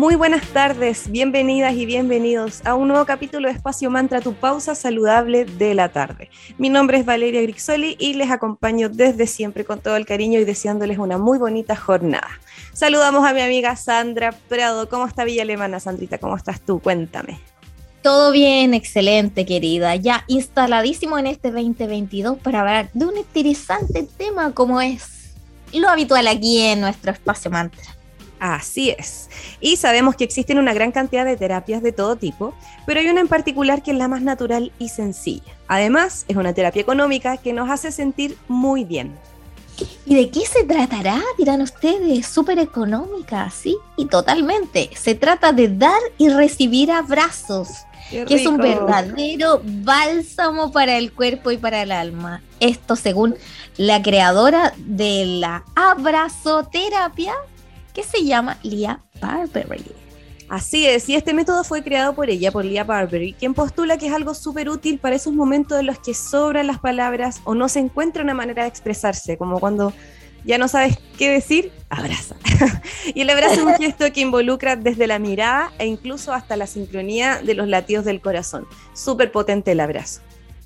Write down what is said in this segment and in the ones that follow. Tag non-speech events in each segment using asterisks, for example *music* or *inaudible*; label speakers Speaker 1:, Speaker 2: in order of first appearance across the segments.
Speaker 1: Muy buenas tardes, bienvenidas y bienvenidos a un nuevo capítulo de Espacio Mantra, tu pausa saludable de la tarde. Mi nombre es Valeria Grixoli y les acompaño desde siempre con todo el cariño y deseándoles una muy bonita jornada. Saludamos a mi amiga Sandra Prado. ¿Cómo está Villa Alemana, Sandrita? ¿Cómo estás tú? Cuéntame.
Speaker 2: Todo bien, excelente, querida. Ya instaladísimo en este 2022 para hablar de un interesante tema como es lo habitual aquí en nuestro espacio mantra.
Speaker 1: Así es. Y sabemos que existen una gran cantidad de terapias de todo tipo, pero hay una en particular que es la más natural y sencilla. Además, es una terapia económica que nos hace sentir muy bien.
Speaker 2: ¿Y de qué se tratará? Dirán ustedes, súper económica, sí, y totalmente. Se trata de dar y recibir abrazos, que es un verdadero bálsamo para el cuerpo y para el alma. Esto según la creadora de la abrazoterapia, que se llama Leah Barbery.
Speaker 1: Así es, y este método fue creado por ella, por Leah Barbery, quien postula que es algo súper útil para esos momentos en los que sobran las palabras o no se encuentra una manera de expresarse, como cuando ya no sabes qué decir, abraza. *laughs* y el abrazo es un gesto que involucra desde la mirada e incluso hasta la sincronía de los latidos del corazón. Súper potente el abrazo.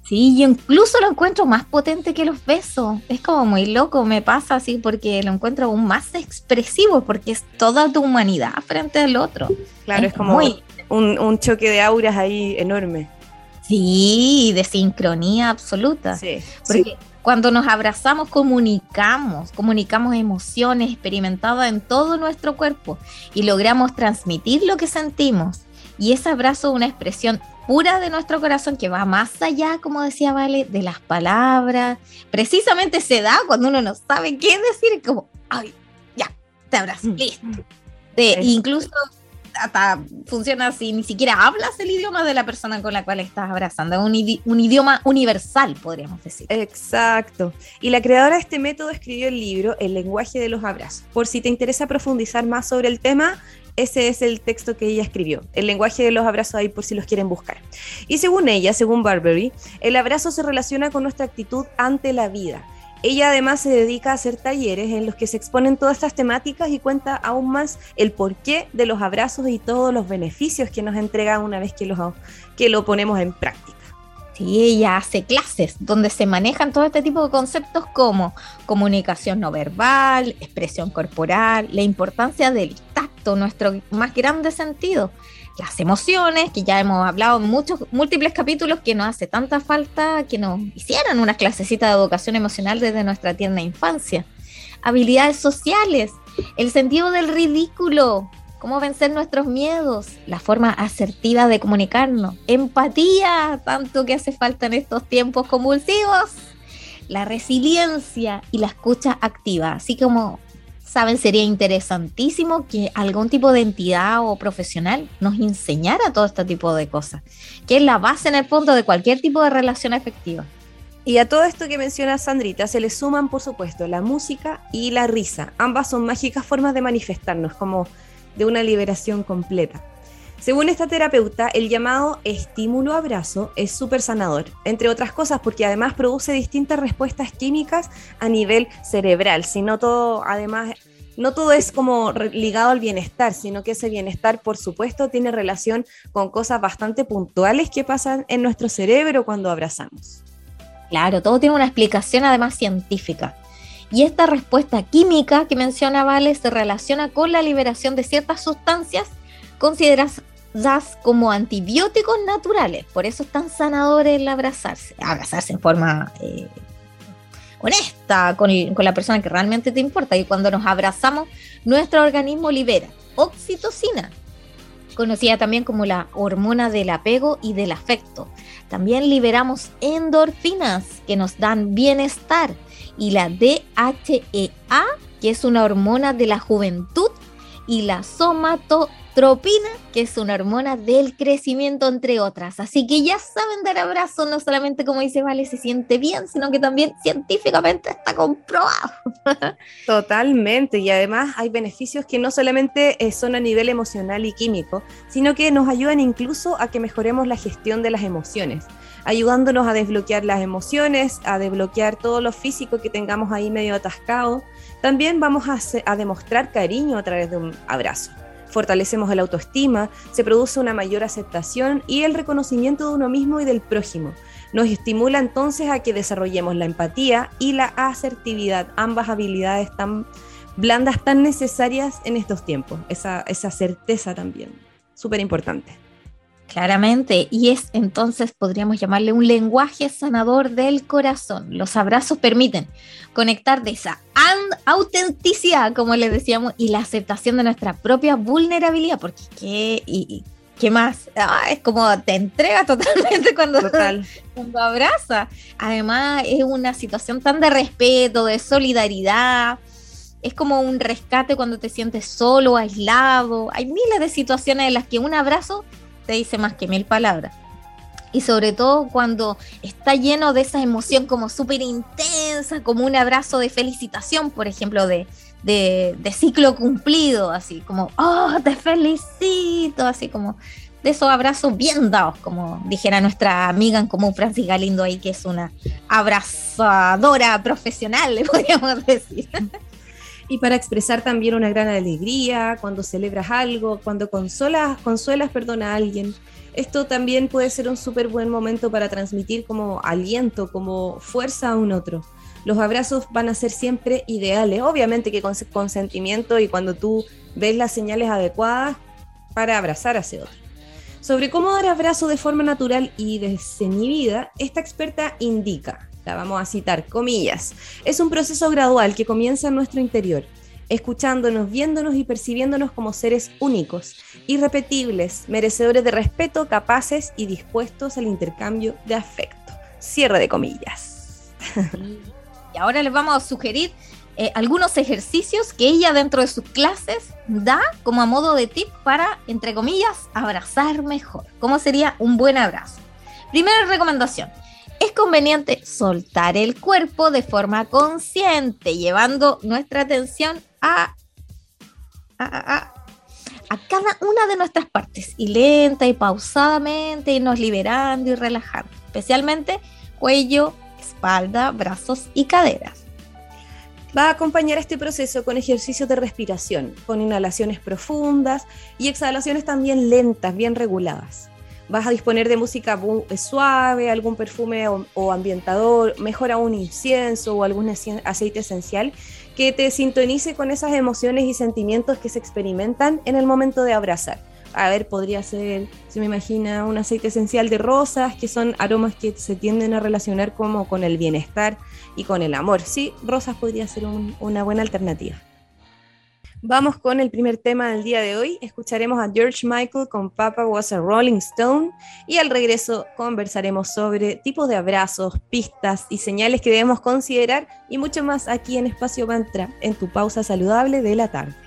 Speaker 2: Sí, yo incluso lo encuentro más potente que los besos. Es como muy loco, me pasa así porque lo encuentro aún más expresivo porque es toda tu humanidad frente al otro.
Speaker 1: Claro, es, como un, choque de auras ahí enorme.
Speaker 2: Sí, de sincronía absoluta. Sí. Porque cuando nos abrazamos comunicamos, comunicamos emociones experimentadas en todo nuestro cuerpo y logramos transmitir lo que sentimos. Y ese abrazo es una expresión pura de nuestro corazón que va más allá, como decía Vale, de las palabras. Precisamente se da cuando uno no sabe qué decir, como, ay, ya, te abrazo, mm. listo. De, incluso hasta funciona así, ni siquiera hablas el idioma de la persona con la cual estás abrazando, un, un, idioma universal, podríamos decir.
Speaker 1: Exacto. Y la creadora de este método escribió el libro El lenguaje de los abrazos. Por si te interesa profundizar más sobre el tema, ese es el texto que ella escribió, el lenguaje de los abrazos ahí por si los quieren buscar. Y según ella, según Barbary, el abrazo se relaciona con nuestra actitud ante la vida. Ella además se dedica a hacer talleres en los que se exponen todas estas temáticas y cuenta aún más el porqué de los abrazos y todos los beneficios que nos entrega una vez que, los, que lo ponemos en práctica.
Speaker 2: Sí, ella hace clases donde se manejan todo este tipo de conceptos como comunicación no verbal, expresión corporal, la importancia del tacto, nuestro más grande sentido, las emociones, que ya hemos hablado en muchos múltiples capítulos que nos hace tanta falta que nos hicieran una clasecita de educación emocional desde nuestra tierna infancia. Habilidades sociales, el sentido del ridículo, cómo vencer nuestros miedos, la forma asertiva de comunicarnos, empatía, tanto que hace falta en estos tiempos convulsivos, la resiliencia y la escucha activa. Así como saben, sería interesantísimo que algún tipo de entidad o profesional nos enseñara todo este tipo de cosas, que es la base en el fondo de cualquier tipo de relación efectiva.
Speaker 1: Y a todo esto que menciona Sandrita se le suman, por supuesto, la música y la risa. Ambas son mágicas formas de manifestarnos, como de una liberación completa. Según esta terapeuta, el llamado estímulo abrazo es súper sanador, entre otras cosas porque además produce distintas respuestas químicas a nivel cerebral, sino todo, además, no todo es como ligado al bienestar, sino que ese bienestar, por supuesto, tiene relación con cosas bastante puntuales que pasan en nuestro cerebro cuando abrazamos.
Speaker 2: Claro, todo tiene una explicación además científica. Y esta respuesta química que menciona Vale se relaciona con la liberación de ciertas sustancias consideradas como antibióticos naturales. Por eso es tan sanador el abrazarse, abrazarse en forma eh, honesta con, con la persona que realmente te importa. Y cuando nos abrazamos, nuestro organismo libera oxitocina, conocida también como la hormona del apego y del afecto. También liberamos endorfinas que nos dan bienestar y la DHEA, que es una hormona de la juventud, y la somatostatina, tropina, que es una hormona del crecimiento, entre otras. Así que ya saben dar abrazos, no solamente como dice Vale, se siente bien, sino que también científicamente está comprobado. *laughs*
Speaker 1: Totalmente, y además hay beneficios que no solamente eh, son a nivel emocional y químico, sino que nos ayudan incluso a que mejoremos la gestión de las emociones ayudándonos a desbloquear las emociones, a desbloquear todo lo físico que tengamos ahí medio atascado. También vamos a demostrar cariño a través de un abrazo fortalecemos el autoestima, se produce una mayor aceptación y el reconocimiento de uno mismo y del prójimo. Nos estimula entonces a que desarrollemos la empatía y la asertividad, ambas habilidades tan blandas, tan necesarias en estos tiempos, esa, certeza también, súper importante.
Speaker 2: Claramente, y es entonces, podríamos llamarle un lenguaje sanador del corazón. Los abrazos permiten conectar de esa autenticidad, como le decíamos, y la aceptación de nuestra propia vulnerabilidad, porque ¿qué, y, qué más? Ah, es como te entrega *laughs* totalmente cuando, cuando abraza. Además, es una situación tan de respeto, de solidaridad. Es como un rescate cuando te sientes solo, aislado. Hay miles de situaciones en las que un abrazo te dice más que mil palabras. Y sobre todo cuando está lleno de esa emoción como súper intensa, como un abrazo de felicitación, por ejemplo, de, de, ciclo cumplido, así como, oh, te felicito, así como de esos abrazos bien dados, como dijera nuestra amiga en común, Francis Galindo, ahí, que es una abrazadora profesional, *laughs* le podríamos decir
Speaker 1: y para expresar también una gran alegría cuando celebras algo, cuando consolas, consuelas perdón, a alguien. Esto también puede ser un súper buen momento para transmitir como aliento, como fuerza a un otro. Los abrazos van a ser siempre ideales, obviamente que con consentimiento y cuando tú ves las señales adecuadas para abrazar a ese otro. Sobre cómo dar abrazo de forma natural y desinhibida, esta experta indica la vamos a citar, comillas, es un proceso gradual que comienza en nuestro interior, escuchándonos, viéndonos y percibiéndonos como seres únicos, irrepetibles, merecedores de respeto, capaces y dispuestos al intercambio de afecto. Cierre de comillas. *laughs*
Speaker 2: Y ahora les vamos a sugerir eh, algunos ejercicios que ella dentro de sus clases da como a modo de tip para, entre comillas, abrazar mejor. ¿Cómo sería un buen abrazo? Primera recomendación, es conveniente soltar el cuerpo de forma consciente, llevando nuestra atención a, cada una de nuestras partes y lenta y pausadamente irnos liberando y relajando, especialmente cuello, espalda, brazos y caderas.
Speaker 1: Va a acompañar este proceso con ejercicios de respiración, con inhalaciones profundas y exhalaciones también lentas, bien reguladas vas a disponer de música eh, suave, algún perfume o, ambientador, mejor aún incienso o algún aceite esencial que te sintonice con esas emociones y sentimientos que se experimentan en el momento de abrazar. A ver, podría ser, se me imagina, un aceite esencial de rosas, que son aromas que se tienden a relacionar como con el bienestar y con el amor. Sí, rosas podría ser una buena alternativa. Vamos con el primer tema del día de hoy. Escucharemos a George Michael con Papa Was a Rolling Stone y al regreso conversaremos sobre tipos de abrazos, pistas y señales que debemos considerar y mucho más aquí en Espacio Mantra, en tu pausa saludable de la tarde.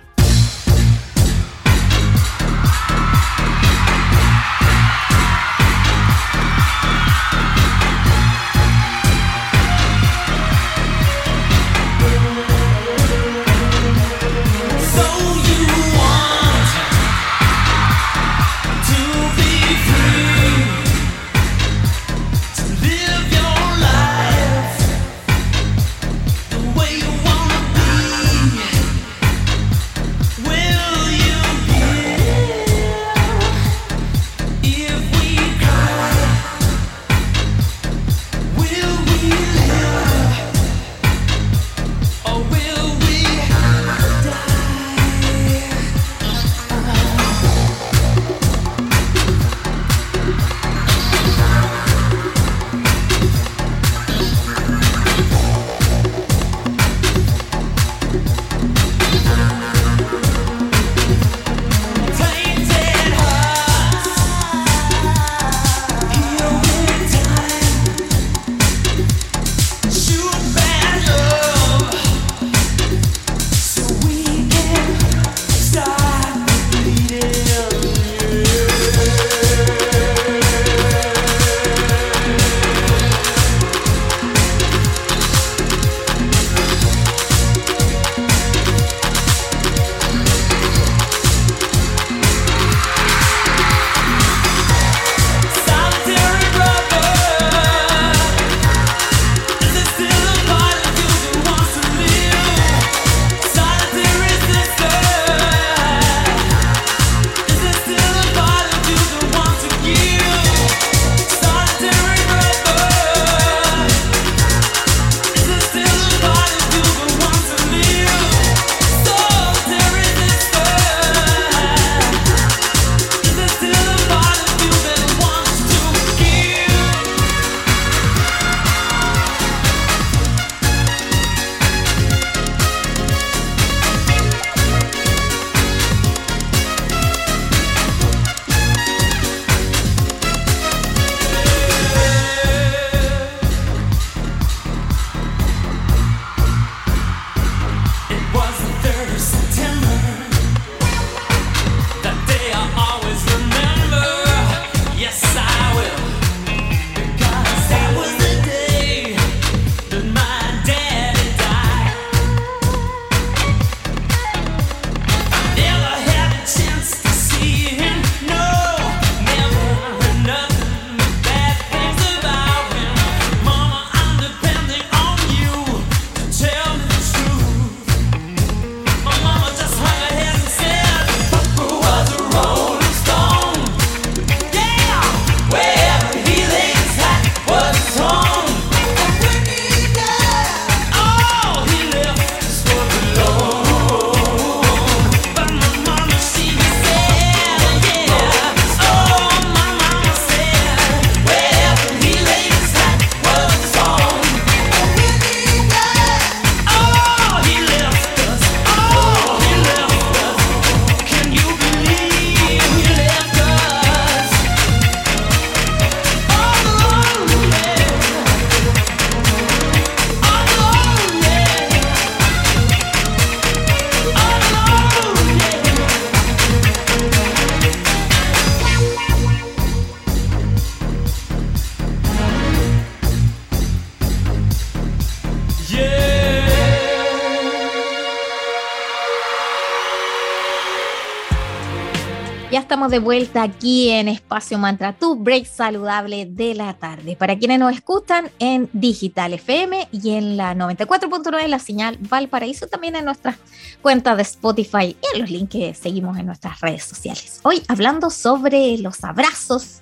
Speaker 2: De vuelta aquí en Espacio Mantra, tu break saludable de la tarde. Para quienes nos escuchan en Digital FM y en la 94.9 la señal Valparaíso, también en nuestras cuentas de Spotify y en los links que seguimos en nuestras redes sociales. Hoy hablando sobre los abrazos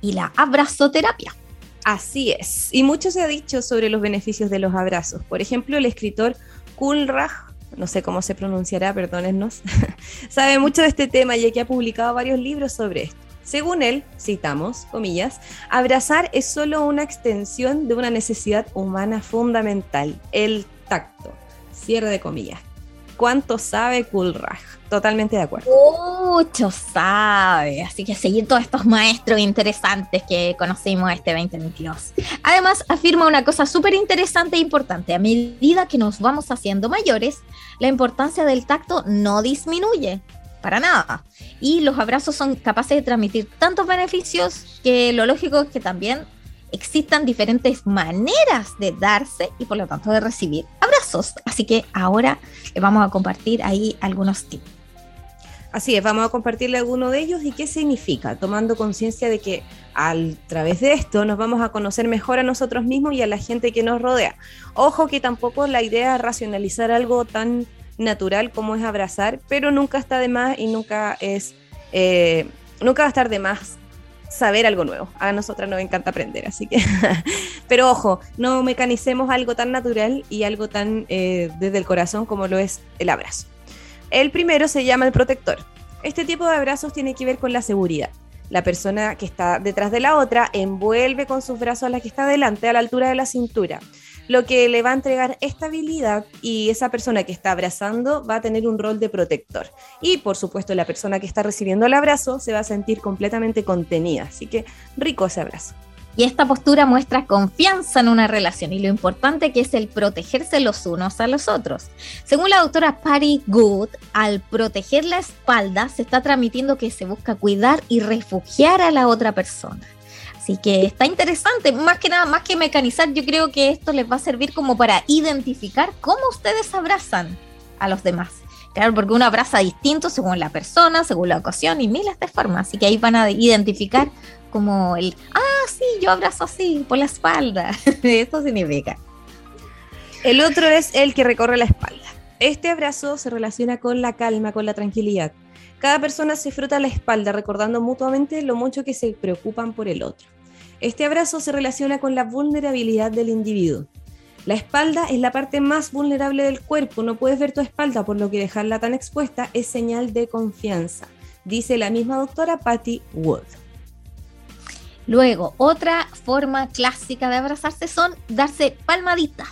Speaker 2: y la abrazoterapia.
Speaker 1: Así es. Y mucho se ha dicho sobre los beneficios de los abrazos. Por ejemplo, el escritor Kulraj no sé cómo se pronunciará, perdónennos, *laughs* sabe mucho de este tema ya que ha publicado varios libros sobre esto. Según él, citamos, comillas, abrazar es solo una extensión de una necesidad humana fundamental, el tacto. Cierre de comillas. ¿Cuánto sabe Kulraj? Totalmente de acuerdo.
Speaker 2: Mucho sabe, así que seguir todos estos maestros interesantes que conocimos este 2022. Además, afirma una cosa súper interesante e importante. A medida que nos vamos haciendo mayores, la importancia del tacto no disminuye para nada. Y los abrazos son capaces de transmitir tantos beneficios que lo lógico es que también existan diferentes maneras de darse y por lo tanto de recibir abrazos. Así que ahora vamos a compartir ahí algunos tips.
Speaker 1: Así es, vamos a compartirle alguno de ellos y qué significa, tomando conciencia de que a través de esto nos vamos a conocer mejor a nosotros mismos y a la gente que nos rodea. Ojo que tampoco la idea es racionalizar algo tan natural como es abrazar, pero nunca está de más y nunca es, eh, nunca va a estar de más saber algo nuevo. A nosotras nos encanta aprender, así que, *laughs* pero ojo, no mecanicemos algo tan natural y algo tan eh, desde el corazón como lo es el abrazo. El primero se llama el protector. Este tipo de abrazos tiene que ver con la seguridad. La persona que está detrás de la otra envuelve con sus brazos a la que está delante, a la altura de la cintura, lo que le va a entregar estabilidad y esa persona que está abrazando va a tener un rol de protector. Y por supuesto la persona que está recibiendo el abrazo se va a sentir completamente contenida. Así que rico ese abrazo.
Speaker 2: Y esta postura muestra confianza en una relación y lo importante que es el protegerse los unos a los otros. Según la doctora Patty Good, al proteger la espalda se está transmitiendo que se busca cuidar y refugiar a la otra persona. Así que está interesante, más que nada, más que mecanizar, yo creo que esto les va a servir como para identificar cómo ustedes abrazan a los demás. Claro, porque uno abraza distinto según la persona, según la ocasión y miles de formas. Así que ahí van a identificar como el, ah, sí, yo abrazo así, por la espalda. *laughs* Eso significa.
Speaker 1: El otro es el que recorre la espalda. Este abrazo se relaciona con la calma, con la tranquilidad. Cada persona se frota la espalda recordando mutuamente lo mucho que se preocupan por el otro. Este abrazo se relaciona con la vulnerabilidad del individuo. La espalda es la parte más vulnerable del cuerpo, no puedes ver tu espalda, por lo que dejarla tan expuesta es señal de confianza, dice la misma doctora Patty Wood.
Speaker 2: Luego, otra forma clásica de abrazarse son darse palmaditas.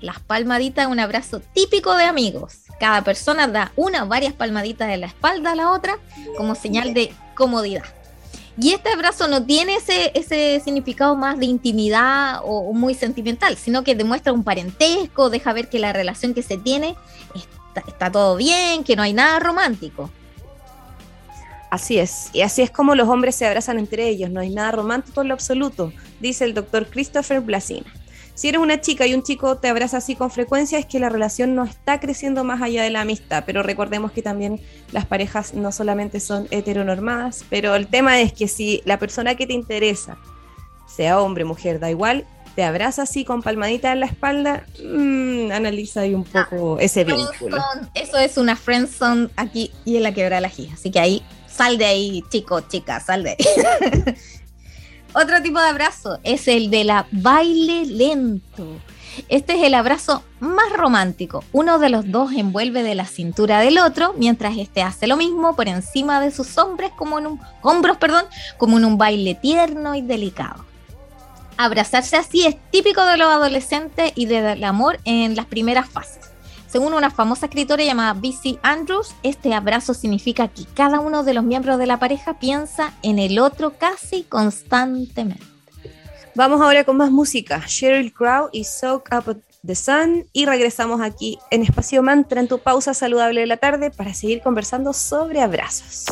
Speaker 2: Las palmaditas es un abrazo típico de amigos. Cada persona da una o varias palmaditas de la espalda a la otra como señal de comodidad. Y este abrazo no tiene ese, ese significado más de intimidad o, muy sentimental, sino que demuestra un parentesco, deja ver que la relación que se tiene está todo bien, que no hay nada romántico.
Speaker 1: Así es, y así es como los hombres se abrazan entre ellos, no hay nada romántico en lo absoluto, dice el doctor Christopher Blasina. Si eres una chica y un chico te abraza así con frecuencia, es que la relación no está creciendo más allá de la amistad, pero recordemos que también las parejas no solamente son heteronormadas, pero el tema es que si la persona que te interesa, sea hombre, mujer, da igual, te abraza así con palmadita en la espalda, mmm, analiza ahí un poco ah, ese vínculo.
Speaker 2: Eso es una friendzone aquí y en la quebra la gira, así que ahí Sal de ahí, chico, chica, sal de ahí. *laughs* Otro tipo de abrazo es el de la baile lento. Este es el abrazo más romántico. Uno de los dos envuelve de la cintura del otro, mientras este hace lo mismo por encima de sus hombres como en un, hombros, perdón, como en un baile tierno y delicado. Abrazarse así es típico de los adolescentes y del amor en las primeras fases. Según una famosa escritora llamada B.C. Andrews, este abrazo significa que cada uno de los miembros de la pareja piensa en el otro casi constantemente.
Speaker 1: Vamos ahora con más música. Sheryl Crow y Soak Up the Sun y regresamos aquí en Espacio Mantra en tu pausa saludable de la tarde para seguir conversando sobre abrazos.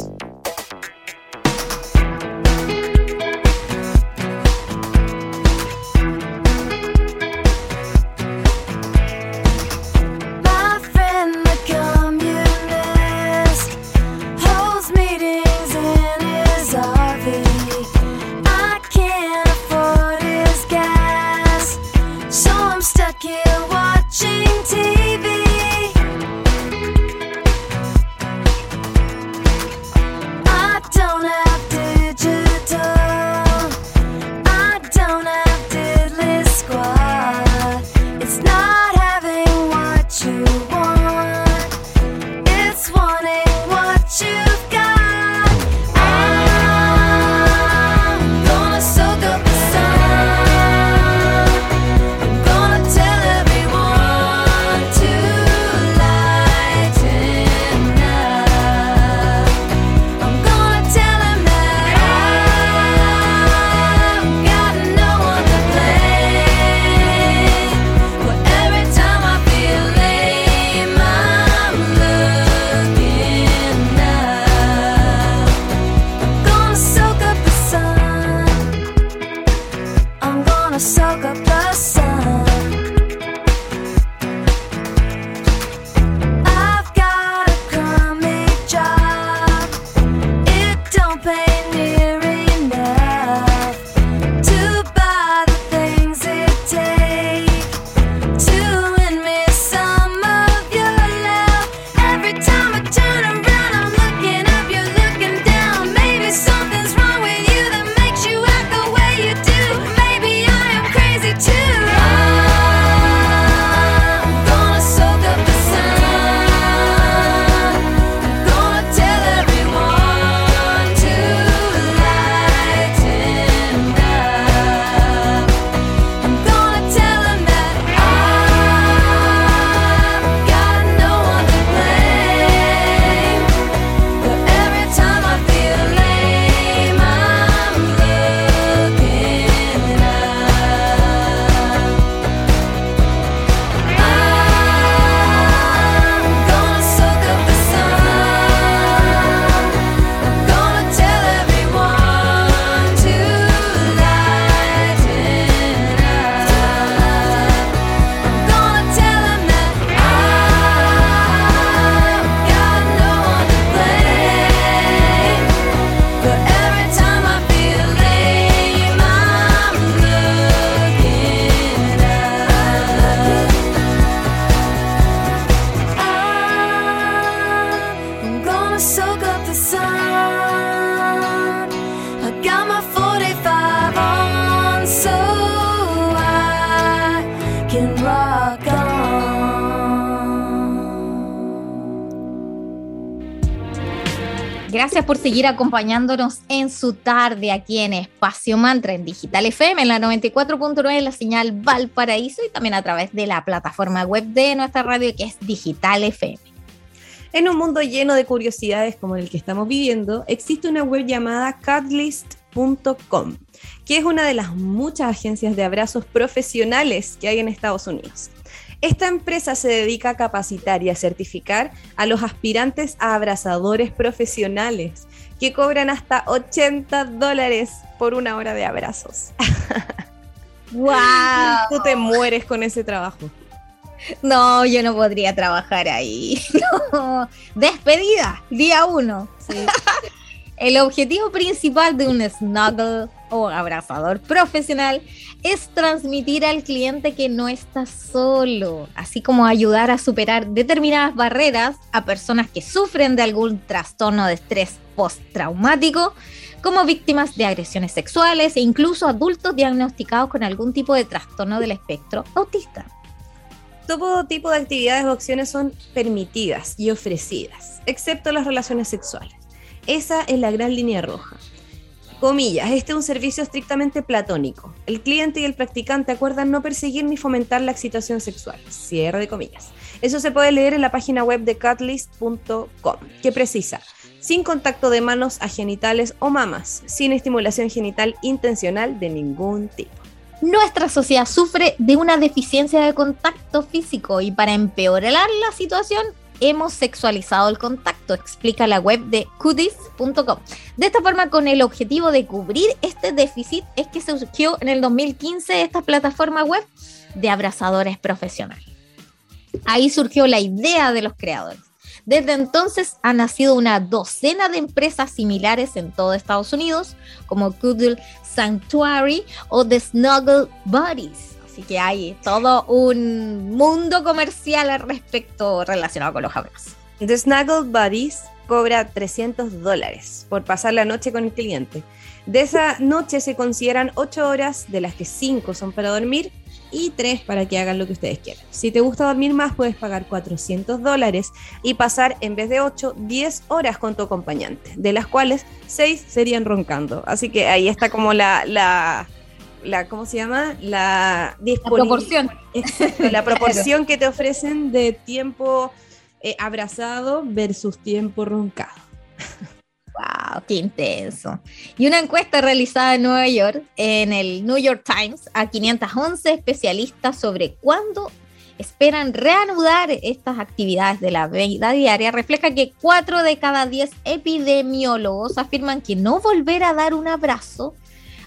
Speaker 2: Gracias por seguir acompañándonos en su tarde aquí en Espacio Mantra en Digital FM, en la 94.9 en la señal Valparaíso y también a través de la plataforma web de nuestra radio que es Digital FM.
Speaker 1: En un mundo lleno de curiosidades como el que estamos viviendo, existe una web llamada Catlist.com, que es una de las muchas agencias de abrazos profesionales que hay en Estados Unidos. Esta empresa se dedica a capacitar y a certificar a los aspirantes a abrazadores profesionales que cobran hasta 80 dólares por una hora de abrazos. *laughs*
Speaker 2: ¡Wow!
Speaker 1: Tú te mueres con ese trabajo.
Speaker 2: No, yo no podría trabajar ahí. *laughs* No. Despedida, día uno. *laughs* El objetivo principal de un snuggle o abrazador profesional es transmitir al cliente que no está solo, así como ayudar a superar determinadas barreras a personas que sufren de algún trastorno de estrés postraumático, como víctimas de agresiones sexuales e incluso adultos diagnosticados con algún tipo de trastorno del espectro autista.
Speaker 1: Todo tipo de actividades o opciones son permitidas y ofrecidas, excepto las relaciones sexuales. Esa es la gran línea roja. Comillas, este es un servicio estrictamente platónico. El cliente y el practicante acuerdan no perseguir ni fomentar la excitación sexual. Cierre de comillas. Eso se puede leer en la página web de catlist.com, que precisa, sin contacto de manos a genitales o mamas, sin estimulación genital intencional de ningún tipo.
Speaker 2: Nuestra sociedad sufre de una deficiencia de contacto físico y para empeorar la situación hemos sexualizado el contacto, explica la web de cudis.com. De esta forma, con el objetivo de cubrir este déficit, es que surgió en el 2015 esta plataforma web de abrazadores profesionales. Ahí surgió la idea de los creadores. Desde entonces ha nacido una docena de empresas similares en todo Estados Unidos, como Cuddle Sanctuary o The Snuggle Buddies que hay todo un mundo comercial al respecto relacionado con los abrazos.
Speaker 1: The Snuggle Buddies cobra 300 dólares por pasar la noche con el cliente. De esa noche se consideran 8 horas, de las que 5 son para dormir y 3 para que hagan lo que ustedes quieran. Si te gusta dormir más, puedes pagar 400 dólares y pasar en vez de 8, 10 horas con tu acompañante, de las cuales 6 serían roncando. Así que ahí está como la, la la ¿cómo se llama? La,
Speaker 2: proporción.
Speaker 1: la *laughs* proporción que te ofrecen de tiempo eh, abrazado versus tiempo roncado.
Speaker 2: ¡Wow! ¡Qué intenso! Y una encuesta realizada en Nueva York, en el New York Times, a 511 especialistas sobre cuándo esperan reanudar estas actividades de la vida diaria, refleja que 4 de cada 10 epidemiólogos afirman que no volver a dar un abrazo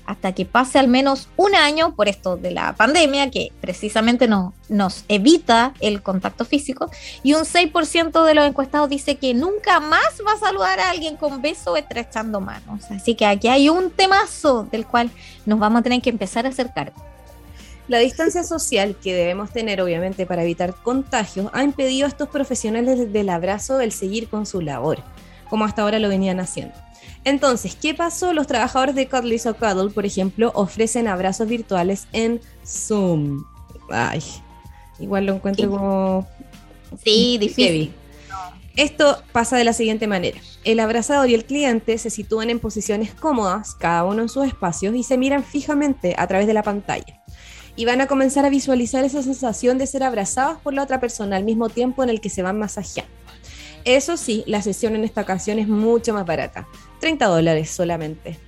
Speaker 2: hasta que pase al menos un año por esto de la pandemia, que precisamente no, nos evita el contacto físico, y un 6% de los encuestados dice que nunca más va a saludar a alguien con beso estrechando manos. Así que aquí hay un temazo del cual nos vamos a tener que empezar a acercar.
Speaker 1: La distancia social que debemos tener, obviamente, para evitar contagios, ha impedido a estos profesionales del abrazo el seguir con su labor, como hasta ahora lo venían haciendo. Entonces, ¿qué pasó? Los trabajadores de Cuddly o Cuddle, por ejemplo, ofrecen abrazos virtuales en Zoom. Ay, igual lo encuentro como...
Speaker 2: Sí, difícil.
Speaker 1: Esto pasa de la siguiente manera. El abrazador y el cliente se sitúan en posiciones cómodas, cada uno en sus espacios, y se miran fijamente a través de la pantalla. Y van a comenzar a visualizar esa sensación de ser abrazados por la otra persona al mismo tiempo en el que se van masajeando. Eso sí, la sesión en esta ocasión es mucho más barata, 30 dólares solamente.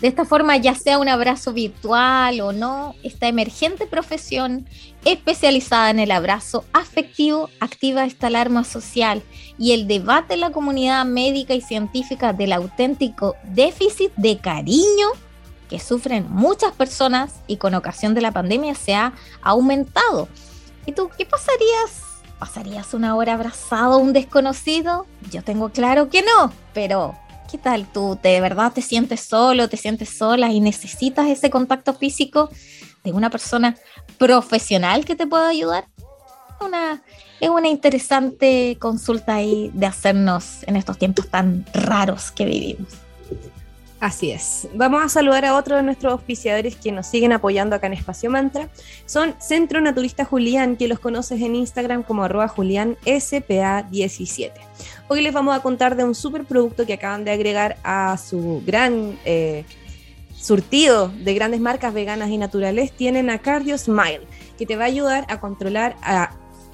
Speaker 2: De esta forma, ya sea un abrazo virtual o no, esta emergente profesión especializada en el abrazo afectivo activa esta alarma social y el debate en la comunidad médica y científica del auténtico déficit de cariño que sufren muchas personas y con ocasión de la pandemia se ha aumentado. ¿Y tú qué pasarías ¿Pasarías una hora abrazado a un desconocido? Yo tengo claro que no, pero ¿qué tal tú? ¿De verdad te sientes solo, te sientes sola y necesitas ese contacto físico de una persona profesional que te pueda ayudar? Una, es una interesante consulta ahí de hacernos en estos tiempos tan raros que vivimos.
Speaker 1: Así es. Vamos a saludar a otro de nuestros auspiciadores que nos siguen apoyando acá en Espacio Mantra. Son Centro Naturista Julián, que los conoces en Instagram como arroba Julián SPA17. Hoy les vamos a contar de un super producto que acaban de agregar a su gran eh, surtido de grandes marcas veganas y naturales. Tienen a Cardio Smile, que te va a ayudar a controlar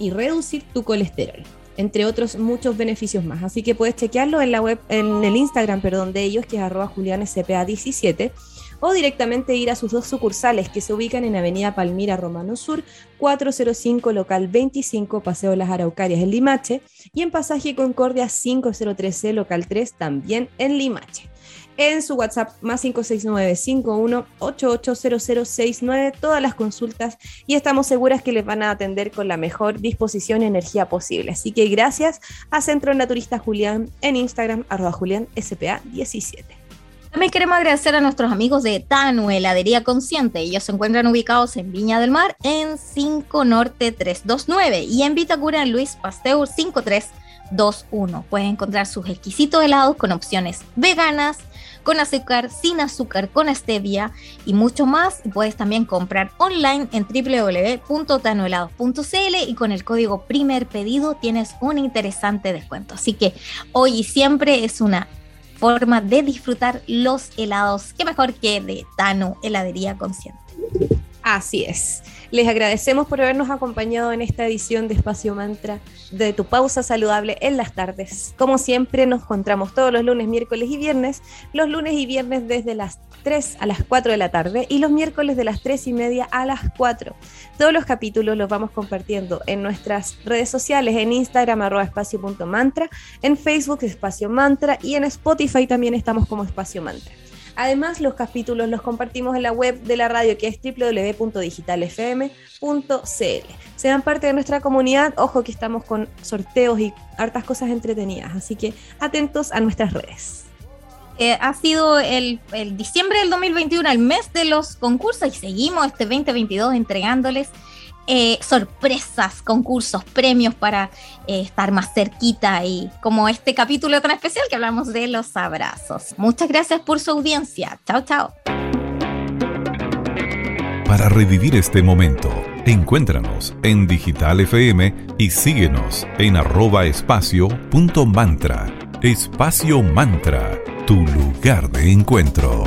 Speaker 1: y reducir tu colesterol entre otros muchos beneficios más. Así que puedes chequearlo en la web, en el Instagram, perdón, de ellos, que es arroba julianescpa17, o directamente ir a sus dos sucursales que se ubican en Avenida Palmira Romano Sur, 405 local 25, Paseo Las Araucarias en Limache, y en Pasaje Concordia 503C local 3 también en Limache en su WhatsApp más 569-51880069 todas las consultas y estamos seguras que les van a atender con la mejor disposición y energía posible. Así que gracias a Centro Naturista Julián en Instagram, arroba Julián SPA17.
Speaker 2: También queremos agradecer a nuestros amigos de Tanu, heladería consciente. Ellos se encuentran ubicados en Viña del Mar en 5 Norte 329 y en Vitacura Luis Pasteur 5321. Puedes encontrar sus exquisitos helados con opciones veganas, con azúcar, sin azúcar, con stevia y mucho más. Puedes también comprar online en www.tanuhelados.cl y con el código primer pedido tienes un interesante descuento. Así que hoy y siempre es una forma de disfrutar los helados. Qué mejor que de Tanu Heladería Consciente.
Speaker 1: Así es. Les agradecemos por habernos acompañado en esta edición de Espacio Mantra de tu pausa saludable en las tardes. Como siempre, nos encontramos todos los lunes, miércoles y viernes. Los lunes y viernes desde las 3 a las 4 de la tarde y los miércoles de las 3 y media a las 4. Todos los capítulos los vamos compartiendo en nuestras redes sociales, en Instagram arroba espacio.mantra, en Facebook espacio mantra y en Spotify también estamos como espacio mantra. Además, los capítulos los compartimos en la web de la radio que es www.digitalfm.cl. Sean parte de nuestra comunidad, ojo que estamos con sorteos y hartas cosas entretenidas, así que atentos a nuestras redes.
Speaker 2: Eh, ha sido el, el, diciembre del 2021 el mes de los concursos y seguimos este 2022 entregándoles eh, sorpresas, concursos, premios para eh, estar más cerquita y como este capítulo tan especial que hablamos de los abrazos. Muchas gracias por su audiencia. Chao, chao.
Speaker 3: Para revivir este momento, encuéntranos en Digital FM y síguenos en arroba espacio punto mantra. Espacio Mantra, tu lugar de encuentro.